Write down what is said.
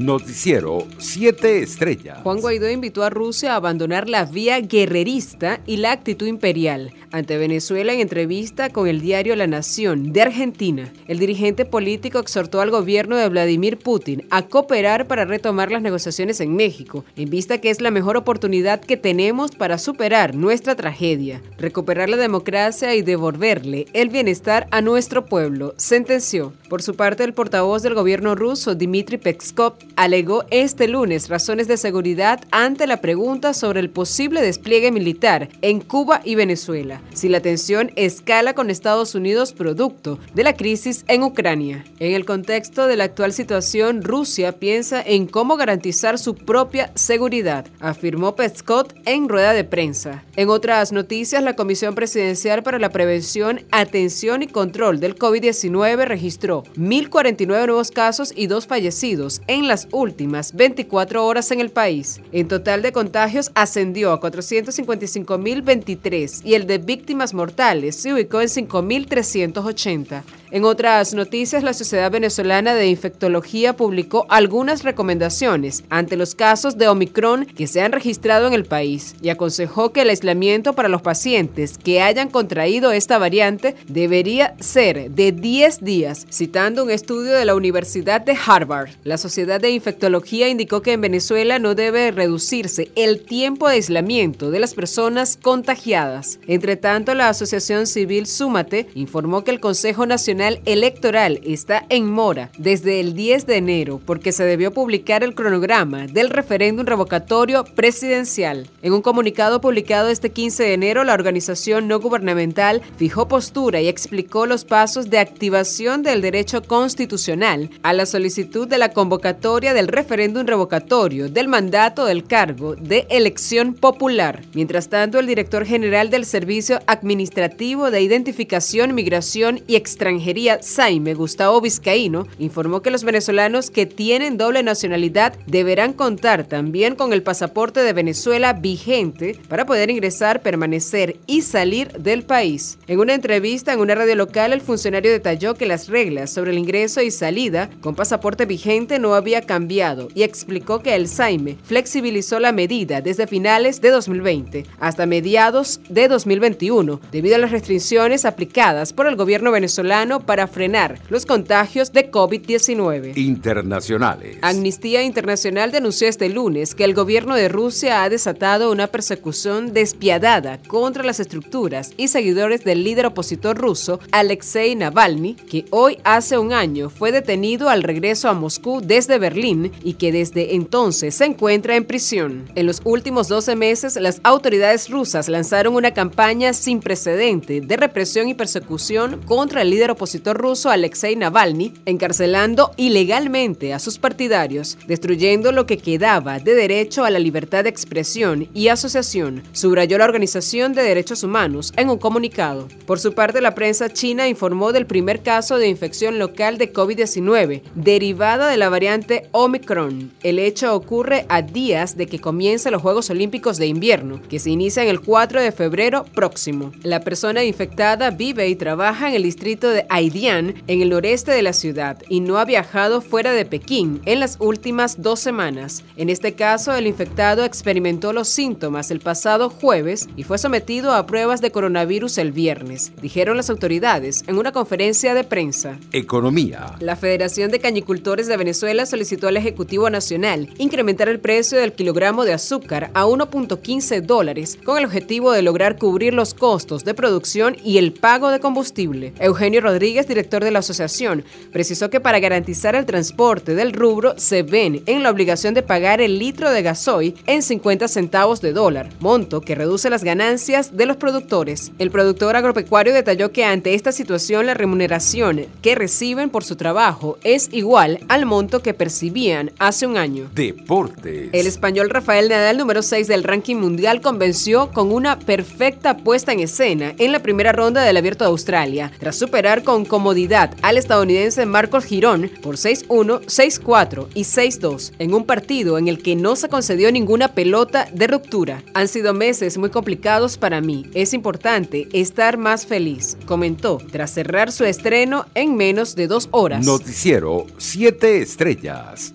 Noticiero 7 Estrellas. Juan Guaidó invitó a Rusia a abandonar la vía guerrerista y la actitud imperial ante Venezuela en entrevista con el diario La Nación de Argentina. El dirigente político exhortó al gobierno de Vladimir Putin a cooperar para retomar las negociaciones en México, en vista que es la mejor oportunidad que tenemos para superar nuestra tragedia, recuperar la democracia y devolverle el bienestar a nuestro pueblo, sentenció. Por su parte, el portavoz del gobierno ruso, Dmitry Peskov, alegó este lunes razones de seguridad ante la pregunta sobre el posible despliegue militar en Cuba y Venezuela, si la tensión escala con Estados Unidos producto de la crisis en Ucrania. En el contexto de la actual situación, Rusia piensa en cómo garantizar su propia seguridad, afirmó Peskov en rueda de prensa. En otras noticias, la Comisión Presidencial para la Prevención, Atención y Control del COVID-19 registró 1.049 nuevos casos y dos fallecidos en últimas 24 horas en el país. En total de contagios ascendió a 455.023 y el de víctimas mortales se ubicó en 5.380. En otras noticias, la Sociedad Venezolana de Infectología publicó algunas recomendaciones ante los casos de Omicron que se han registrado en el país y aconsejó que el aislamiento para los pacientes que hayan contraído esta variante debería ser de 10 días, citando un estudio de la Universidad de Harvard. La Sociedad de Infectología indicó que en Venezuela no debe reducirse el tiempo de aislamiento de las personas contagiadas. Entre tanto, la Asociación Civil Súmate informó que el Consejo Nacional Electoral está en mora desde el 10 de enero porque se debió publicar el cronograma del referéndum revocatorio presidencial. En un comunicado publicado este 15 de enero, la organización no gubernamental fijó postura y explicó los pasos de activación del derecho constitucional a la solicitud de la convocatoria del referéndum revocatorio del mandato del cargo de elección popular. Mientras tanto, el director general del Servicio Administrativo de Identificación, Migración y Extranjería Saime Gustavo Vizcaíno informó que los venezolanos que tienen doble nacionalidad deberán contar también con el pasaporte de Venezuela vigente para poder ingresar, permanecer y salir del país. En una entrevista en una radio local, el funcionario detalló que las reglas sobre el ingreso y salida con pasaporte vigente no había cambiado y explicó que el Saime flexibilizó la medida desde finales de 2020 hasta mediados de 2021 debido a las restricciones aplicadas por el gobierno venezolano para frenar los contagios de COVID-19. Internacionales. Amnistía Internacional denunció este lunes que el gobierno de Rusia ha desatado una persecución despiadada contra las estructuras y seguidores del líder opositor ruso Alexei Navalny, que hoy hace un año fue detenido al regreso a Moscú desde Berlín y que desde entonces se encuentra en prisión. En los últimos 12 meses, las autoridades rusas lanzaron una campaña sin precedente de represión y persecución contra el líder opositor ruso Alexei Navalny, encarcelando ilegalmente a sus partidarios, destruyendo lo que quedaba de derecho a la libertad de expresión y asociación, subrayó la Organización de Derechos Humanos en un comunicado. Por su parte, la prensa china informó del primer caso de infección local de COVID-19, derivada de la variante Omicron. El hecho ocurre a días de que comiencen los Juegos Olímpicos de Invierno, que se inician el 4 de febrero próximo. La persona infectada vive y trabaja en el distrito de Haidian, en el noreste de la ciudad, y no ha viajado fuera de Pekín en las últimas dos semanas. En este caso, el infectado experimentó los síntomas el pasado jueves y fue sometido a pruebas de coronavirus el viernes, dijeron las autoridades en una conferencia de prensa. Economía. La Federación de Cañicultores de Venezuela solicitó al Ejecutivo Nacional incrementar el precio del kilogramo de azúcar a 1.15 dólares con el objetivo de lograr cubrir los costos de producción y el pago de combustible. Eugenio Rodríguez director de la asociación, precisó que para garantizar el transporte del rubro se ven en la obligación de pagar el litro de gasoil en 50 centavos de dólar, monto que reduce las ganancias de los productores. El productor agropecuario detalló que ante esta situación la remuneración que reciben por su trabajo es igual al monto que percibían hace un año. Deportes. El español Rafael Nadal, número 6 del ranking mundial, convenció con una perfecta puesta en escena en la primera ronda del Abierto de Australia, tras superar con comodidad al estadounidense Marcos Girón por 6-1, 6-4 y 6-2 en un partido en el que no se concedió ninguna pelota de ruptura. Han sido meses muy complicados para mí. Es importante estar más feliz, comentó tras cerrar su estreno en menos de dos horas. Noticiero 7 estrellas.